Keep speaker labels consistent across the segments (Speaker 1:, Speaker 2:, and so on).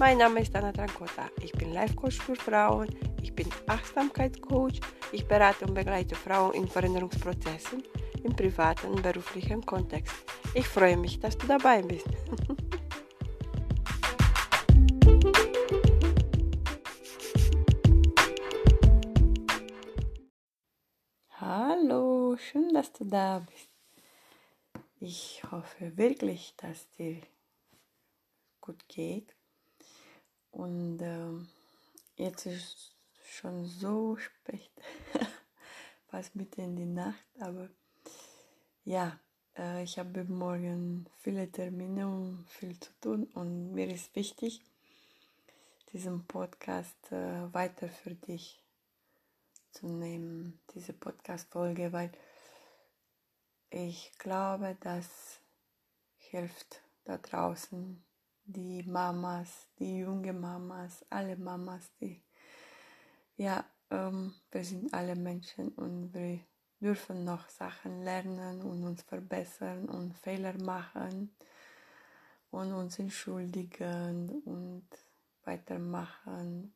Speaker 1: Mein Name ist Anna Trancota. Ich bin Life Coach für Frauen. Ich bin Achtsamkeitscoach. Ich berate und begleite Frauen in Veränderungsprozessen im privaten und beruflichen Kontext. Ich freue mich, dass du dabei bist. Hallo, schön, dass du da bist. Ich hoffe wirklich, dass dir gut geht und äh, jetzt ist schon so spät, fast mitten in die Nacht, aber ja, äh, ich habe morgen viele Termine und viel zu tun. Und mir ist wichtig, diesen Podcast äh, weiter für dich zu nehmen, diese Podcast-Folge, weil ich glaube, das hilft da draußen die Mamas, die junge Mamas, alle Mamas, die, ja, ähm, wir sind alle Menschen und wir dürfen noch Sachen lernen und uns verbessern und Fehler machen und uns entschuldigen und weitermachen.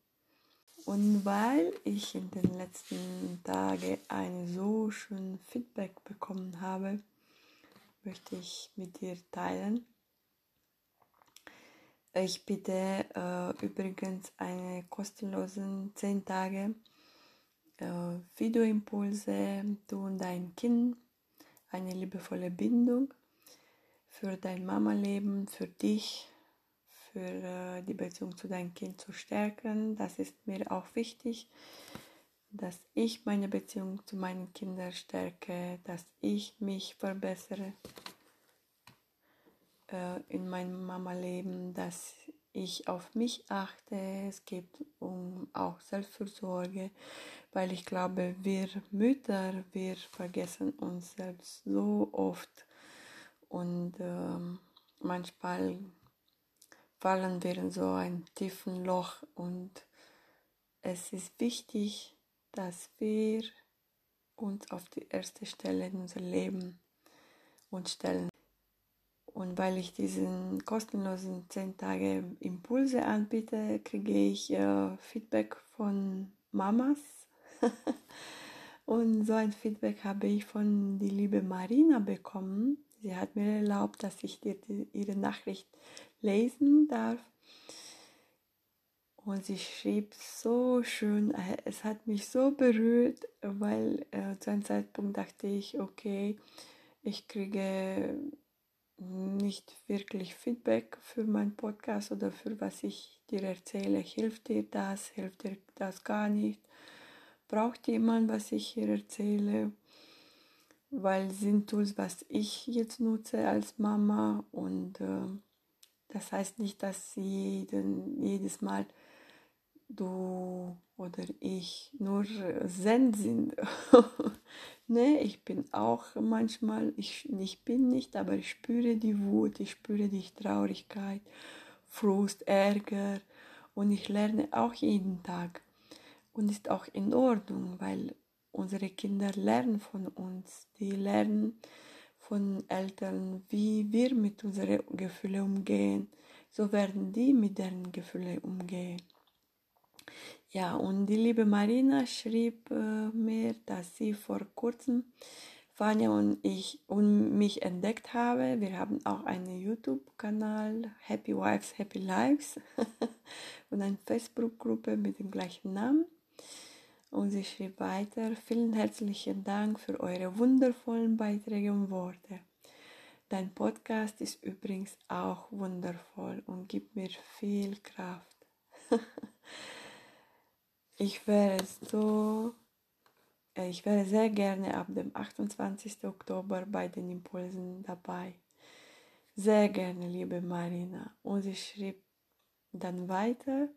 Speaker 1: Und weil ich in den letzten Tagen ein so schönes Feedback bekommen habe, möchte ich mit dir teilen. Ich biete äh, übrigens eine kostenlose 10 Tage äh, Videoimpulse, du und dein Kind, eine liebevolle Bindung für dein Mama-Leben, für dich, für äh, die Beziehung zu deinem Kind zu stärken. Das ist mir auch wichtig, dass ich meine Beziehung zu meinen Kindern stärke, dass ich mich verbessere äh, in meinem Mama-Leben, dass ich auf mich achte. Es geht um auch Selbstfürsorge, weil ich glaube, wir Mütter, wir vergessen uns selbst so oft und äh, manchmal fallen wir in so ein tiefen Loch und es ist wichtig, dass wir uns auf die erste Stelle in unser Leben uns stellen. Und weil ich diesen kostenlosen 10 Tage Impulse anbiete, kriege ich äh, Feedback von Mamas. und so ein Feedback habe ich von die liebe Marina bekommen. Sie hat mir erlaubt, dass ich dir die, ihre Nachricht lesen darf. Und sie schrieb so schön, äh, es hat mich so berührt, weil äh, zu einem Zeitpunkt dachte ich, okay, ich kriege nicht wirklich Feedback für meinen Podcast oder für was ich dir erzähle. Hilft dir das? Hilft dir das gar nicht? Braucht jemand, was ich hier erzähle? Weil sind Tools, was ich jetzt nutze als Mama und äh, das heißt nicht, dass jeden, jedes Mal du oder ich nur Zen sind. ne, ich bin auch manchmal, ich, ich bin nicht, aber ich spüre die Wut, ich spüre die Traurigkeit, Frust, Ärger und ich lerne auch jeden Tag. Und ist auch in Ordnung, weil unsere Kinder lernen von uns, die lernen von Eltern, wie wir mit unseren Gefühlen umgehen. So werden die mit deren Gefühlen umgehen. Ja, und die liebe Marina schrieb äh, mir, dass sie vor kurzem Fania und ich und mich entdeckt habe. Wir haben auch einen YouTube-Kanal, Happy Wives, Happy Lives und eine Facebook-Gruppe mit dem gleichen Namen. Und sie schrieb weiter, vielen herzlichen Dank für eure wundervollen Beiträge und Worte. Dein Podcast ist übrigens auch wundervoll und gibt mir viel Kraft. Ich wäre so, äh, ich wäre sehr gerne ab dem 28. Oktober bei den Impulsen dabei. Sehr gerne, liebe Marina. Und sie schrieb dann weiter.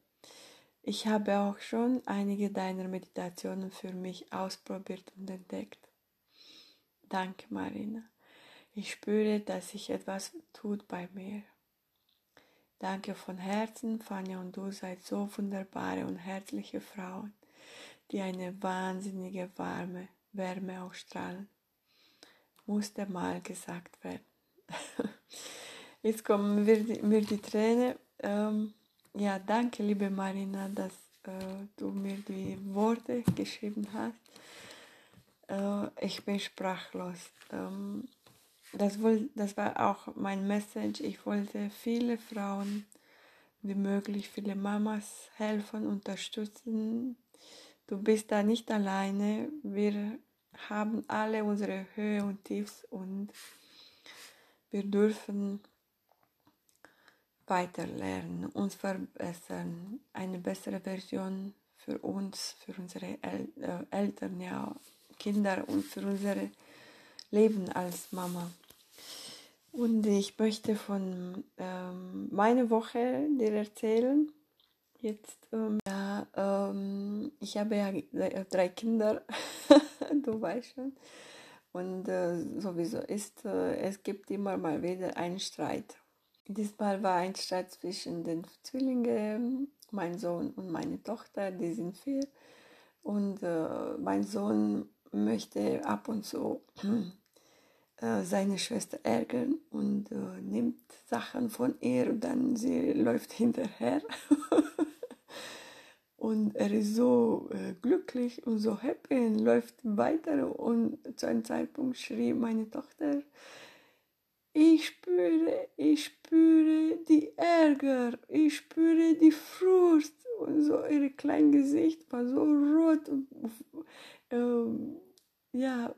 Speaker 1: Ich habe auch schon einige deiner Meditationen für mich ausprobiert und entdeckt. Danke, Marina. Ich spüre, dass sich etwas tut bei mir. Danke von Herzen, Fania und du seid so wunderbare und herzliche Frauen, die eine wahnsinnige warme Wärme ausstrahlen. Musste mal gesagt werden. Jetzt kommen mir die, mir die Tränen. Ähm, ja, danke, liebe Marina, dass äh, du mir die Worte geschrieben hast. Äh, ich bin sprachlos. Ähm, das, das war auch mein Message. Ich wollte viele Frauen wie möglich, viele Mamas helfen, unterstützen. Du bist da nicht alleine. Wir haben alle unsere Höhe und Tiefs und wir dürfen weiter lernen, uns verbessern, eine bessere Version für uns, für unsere El äh, Eltern, ja, Kinder und für unser Leben als Mama. Und ich möchte von ähm, meiner Woche dir erzählen. Jetzt, ähm, ja, ähm, ich habe ja drei Kinder, du weißt schon. Und äh, sowieso ist, äh, es gibt immer mal wieder einen Streit. Diesmal war ein Streit zwischen den Zwillingen, mein Sohn und meine Tochter, die sind vier. Und äh, mein Sohn möchte ab und zu äh, seine Schwester ärgern und äh, nimmt Sachen von ihr und dann sie läuft hinterher. und er ist so äh, glücklich und so happy und läuft weiter und zu einem Zeitpunkt schrie meine Tochter, ich spüre, ich spüre die Ärger, ich spüre die Frust und so ihr kleines Gesicht war so rot und ähm, ja,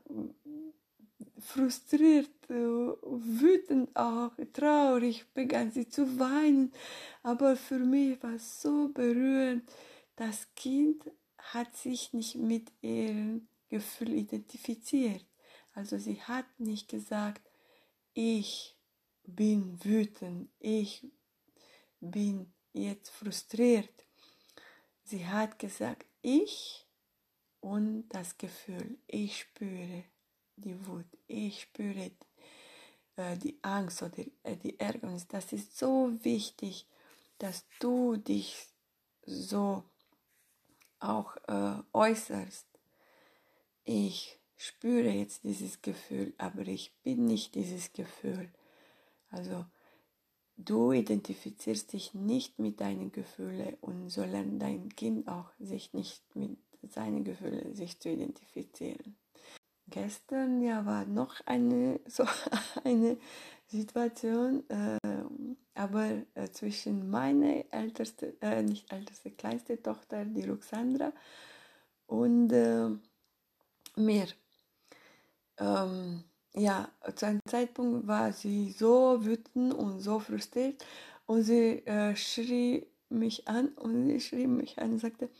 Speaker 1: frustriert, äh, wütend auch, traurig, begann sie zu weinen. Aber für mich war es so berührend. Das Kind hat sich nicht mit ihrem Gefühl identifiziert. Also sie hat nicht gesagt, ich bin wütend, ich bin jetzt frustriert. Sie hat gesagt, ich und das Gefühl, ich spüre die Wut, ich spüre äh, die Angst oder äh, die Ärgernis. Das ist so wichtig, dass du dich so auch äh, äußerst. Ich spüre jetzt dieses Gefühl, aber ich bin nicht dieses Gefühl. Also du identifizierst dich nicht mit deinen Gefühlen und so lernt dein Kind auch sich nicht mit seine Gefühle sich zu identifizieren. Gestern ja war noch eine so eine Situation, äh, aber äh, zwischen meiner älteste, äh, nicht älteste, kleinste Tochter, die Luxandra, und äh, mir. Ähm, ja, zu einem Zeitpunkt war sie so wütend und so frustriert und sie äh, schrie mich an und sie schrie mich an und sagte,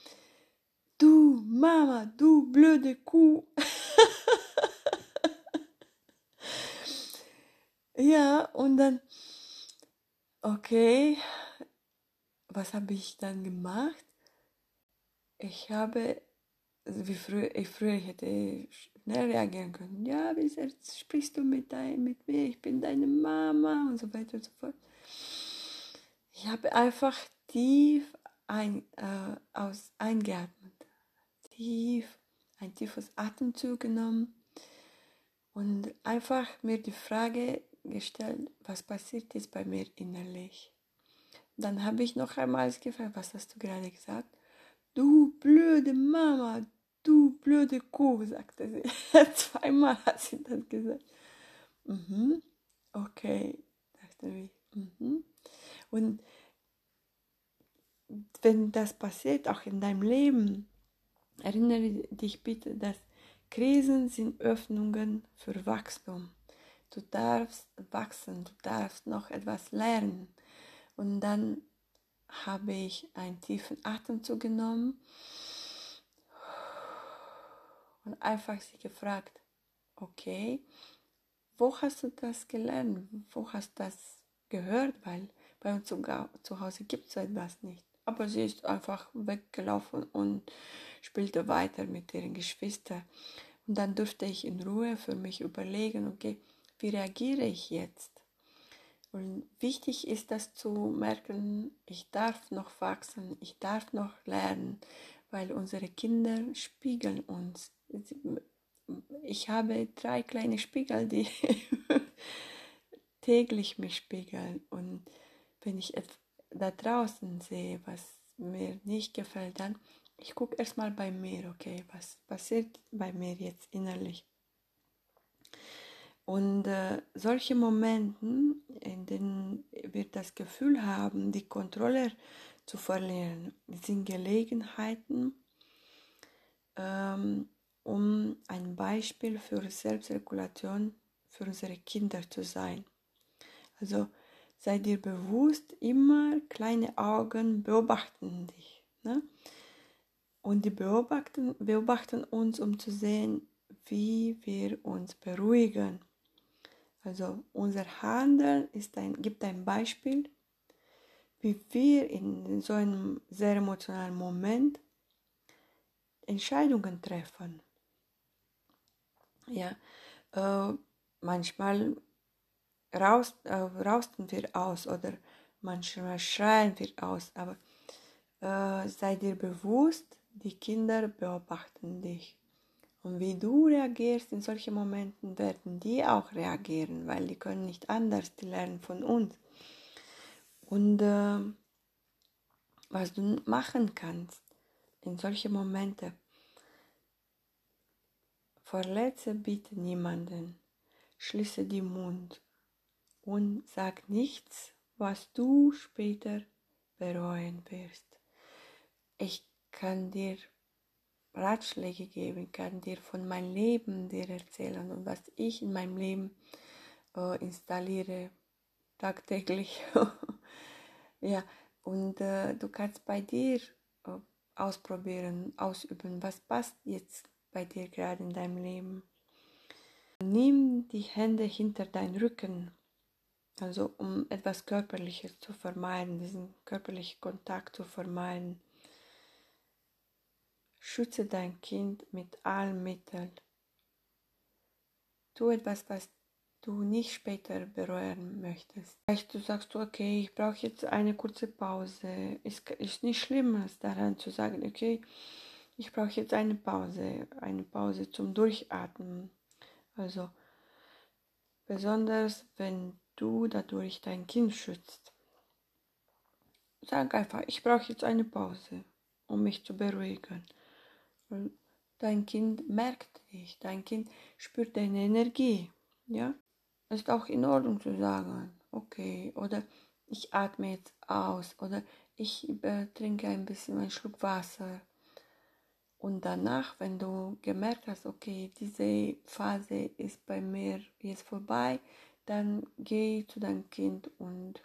Speaker 1: Du, Mama, du blöde Kuh. ja, und dann, okay, was habe ich dann gemacht? Ich habe, also wie früher, ich früher hätte schnell reagieren können. Ja, wie sprichst du mit, dein, mit mir? Ich bin deine Mama und so weiter und so fort. Ich habe einfach tief ein, äh, aus, eingeatmet tief, ein tiefes Atemzug genommen und einfach mir die Frage gestellt, was passiert jetzt bei mir innerlich. Dann habe ich noch einmal gefragt, was hast du gerade gesagt? Du blöde Mama, du blöde Kuh, sagte sie. Zweimal hat sie das gesagt. Mhm. Okay, dachte ich. Mhm. Und wenn das passiert, auch in deinem Leben, Erinnere dich bitte, dass Krisen sind Öffnungen für Wachstum. Du darfst wachsen, du darfst noch etwas lernen. Und dann habe ich einen tiefen Atemzug genommen und einfach sie gefragt, okay, wo hast du das gelernt? Wo hast du das gehört? Weil bei uns zu Hause gibt es so etwas nicht. Aber sie ist einfach weggelaufen und spielte weiter mit ihren Geschwistern. Und dann durfte ich in Ruhe für mich überlegen, okay, wie reagiere ich jetzt? Und wichtig ist das zu merken, ich darf noch wachsen, ich darf noch lernen, weil unsere Kinder spiegeln uns. Ich habe drei kleine Spiegel, die täglich mich spiegeln. Und wenn ich da draußen sehe, was mir nicht gefällt, dann ich gucke erstmal bei mir, okay, was passiert bei mir jetzt innerlich. Und äh, solche Momente, in denen wir das Gefühl haben, die Kontrolle zu verlieren, sind Gelegenheiten, ähm, um ein Beispiel für Selbstregulation für unsere Kinder zu sein. Also sei dir bewusst, immer kleine Augen beobachten dich. Ne? Und die beobachten, beobachten uns, um zu sehen, wie wir uns beruhigen. Also unser Handeln ist ein, gibt ein Beispiel, wie wir in so einem sehr emotionalen Moment Entscheidungen treffen. Ja, äh, manchmal raus, äh, rausten wir aus oder manchmal schreien wir aus, aber äh, sei dir bewusst, die Kinder beobachten dich. Und wie du reagierst in solchen Momenten, werden die auch reagieren, weil die können nicht anders, die lernen von uns. Und äh, was du machen kannst in solchen Momenten, verletze bitte niemanden, schließe den Mund und sag nichts, was du später bereuen wirst. Ich kann dir Ratschläge geben, kann dir von meinem Leben dir erzählen und was ich in meinem Leben äh, installiere tagtäglich. ja, und äh, du kannst bei dir äh, ausprobieren, ausüben, was passt jetzt bei dir gerade in deinem Leben. Nimm die Hände hinter deinen Rücken, also um etwas Körperliches zu vermeiden, diesen körperlichen Kontakt zu vermeiden. Schütze dein Kind mit allen Mitteln. Tu etwas, was du nicht später bereuen möchtest. Vielleicht du sagst du, okay, ich brauche jetzt eine kurze Pause. Ist, ist nicht schlimm, daran zu sagen, okay, ich brauche jetzt eine Pause, eine Pause zum Durchatmen. Also besonders wenn du dadurch dein Kind schützt. Sag einfach, ich brauche jetzt eine Pause, um mich zu beruhigen. Dein Kind merkt dich, dein Kind spürt deine Energie. Ja, es ist auch in Ordnung zu sagen, okay, oder ich atme jetzt aus, oder ich äh, trinke ein bisschen einen Schluck Wasser. Und danach, wenn du gemerkt hast, okay, diese Phase ist bei mir jetzt vorbei, dann geh zu deinem Kind und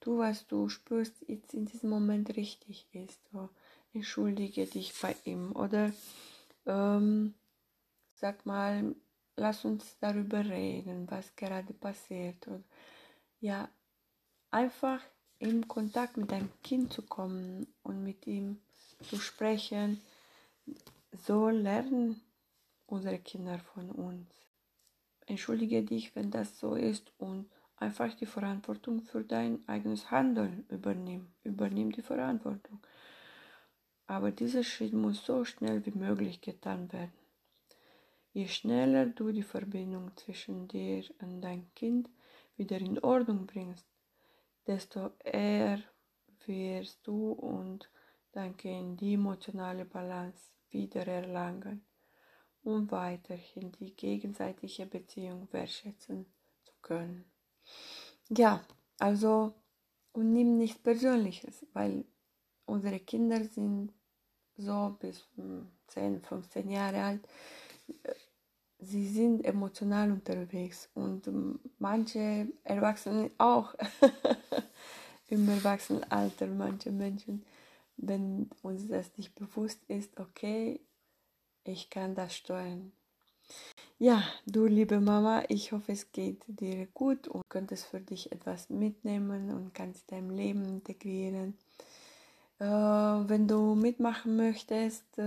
Speaker 1: tu, was du spürst, jetzt in diesem Moment richtig ist. So, entschuldige dich bei ihm oder ähm, sag mal, lass uns darüber reden, was gerade passiert. Und ja, einfach in Kontakt mit deinem Kind zu kommen und mit ihm zu sprechen, so lernen unsere Kinder von uns. Entschuldige dich, wenn das so ist und einfach die Verantwortung für dein eigenes Handeln übernimm. Übernimm die Verantwortung. Aber dieser Schritt muss so schnell wie möglich getan werden. Je schneller du die Verbindung zwischen dir und deinem Kind wieder in Ordnung bringst, desto eher wirst du und dein Kind die emotionale Balance wieder erlangen, um weiterhin die gegenseitige Beziehung wertschätzen zu können. Ja, also und nimm nichts Persönliches, weil unsere Kinder sind so bis 10, hm, 15 Jahre alt. Sie sind emotional unterwegs und manche Erwachsene auch im Erwachsenenalter, manche Menschen, wenn uns das nicht bewusst ist, okay, ich kann das steuern. Ja, du liebe Mama, ich hoffe, es geht dir gut und könntest für dich etwas mitnehmen und kannst dein Leben integrieren. Äh, wenn du mitmachen möchtest, äh,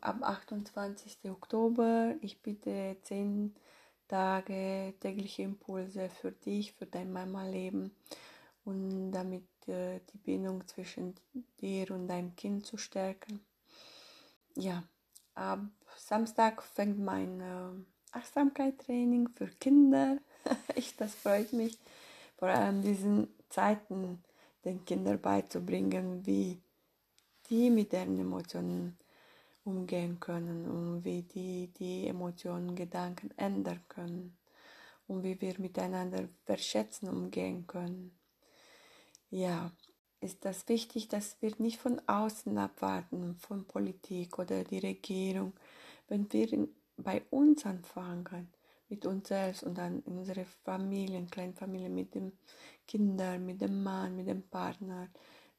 Speaker 1: ab 28. Oktober, ich biete 10 Tage tägliche Impulse für dich, für dein Mama-Leben und damit äh, die Bindung zwischen dir und deinem Kind zu stärken. Ja, ab Samstag fängt mein Achtsamkeit-Training für Kinder. ich, das freut mich, vor allem diesen Zeiten den Kindern beizubringen, wie die mit den Emotionen umgehen können und wie die die Emotionen, Gedanken ändern können und wie wir miteinander verschätzen umgehen können. Ja, ist das wichtig, dass wir nicht von außen abwarten, von Politik oder die Regierung, wenn wir bei uns anfangen, mit uns selbst und dann in unsere Familien, Kleinfamilien, mit den Kindern, mit dem Mann, mit dem Partner,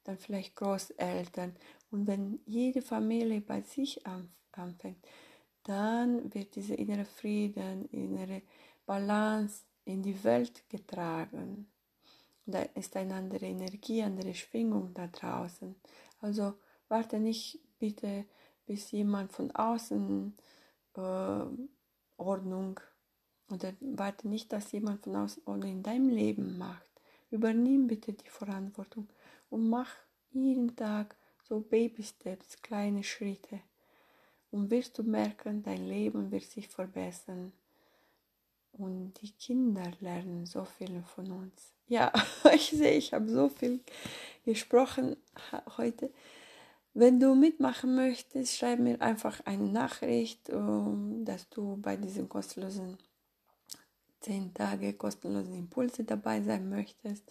Speaker 1: dann vielleicht Großeltern. Und wenn jede Familie bei sich anfängt, dann wird dieser innere Frieden, innere Balance in die Welt getragen. Da ist eine andere Energie, andere Schwingung da draußen. Also warte nicht bitte, bis jemand von außen äh, Ordnung oder warte nicht, dass jemand von außen Ordnung in deinem Leben macht. Übernimm bitte die Verantwortung und mach jeden Tag so Baby-Steps, kleine Schritte. Und wirst du merken, dein Leben wird sich verbessern. Und die Kinder lernen so viel von uns. Ja, ich sehe, ich habe so viel gesprochen heute. Wenn du mitmachen möchtest, schreib mir einfach eine Nachricht, dass du bei diesen kostenlosen 10 Tage kostenlosen Impulse dabei sein möchtest.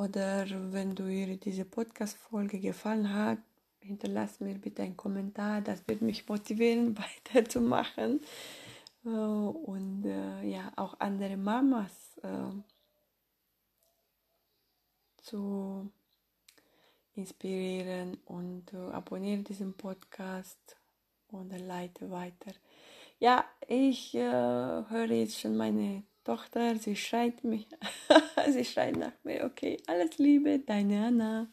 Speaker 1: Oder wenn du dir diese Podcast-Folge gefallen hat, hinterlass mir bitte einen Kommentar. Das wird mich motivieren, weiterzumachen. Äh, und äh, ja, auch andere Mamas äh, zu inspirieren. Und abonniere diesen Podcast und leite weiter. Ja, ich höre jetzt schon meine Tochter, sie schreit mich, sie schreit nach mir, okay, alles Liebe, deine Anna.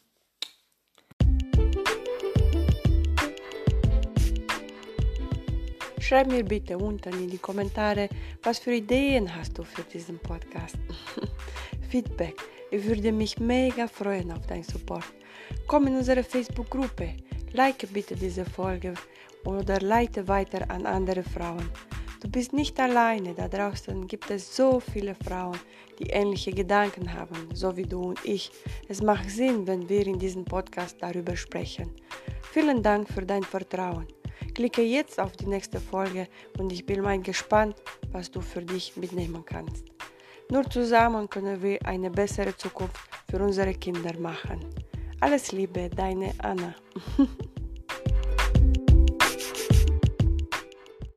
Speaker 1: Schreib mir bitte unten in die Kommentare, was für Ideen hast du für diesen Podcast. Feedback. Ich würde mich mega freuen auf deinen Support. Komm in unsere Facebook-Gruppe, like bitte diese Folge oder leite weiter an andere Frauen. Du bist nicht alleine, da draußen gibt es so viele Frauen, die ähnliche Gedanken haben, so wie du und ich. Es macht Sinn, wenn wir in diesem Podcast darüber sprechen. Vielen Dank für dein Vertrauen. Klicke jetzt auf die nächste Folge und ich bin mal gespannt, was du für dich mitnehmen kannst. Nur zusammen können wir eine bessere Zukunft für unsere Kinder machen. Alles Liebe, deine Anna.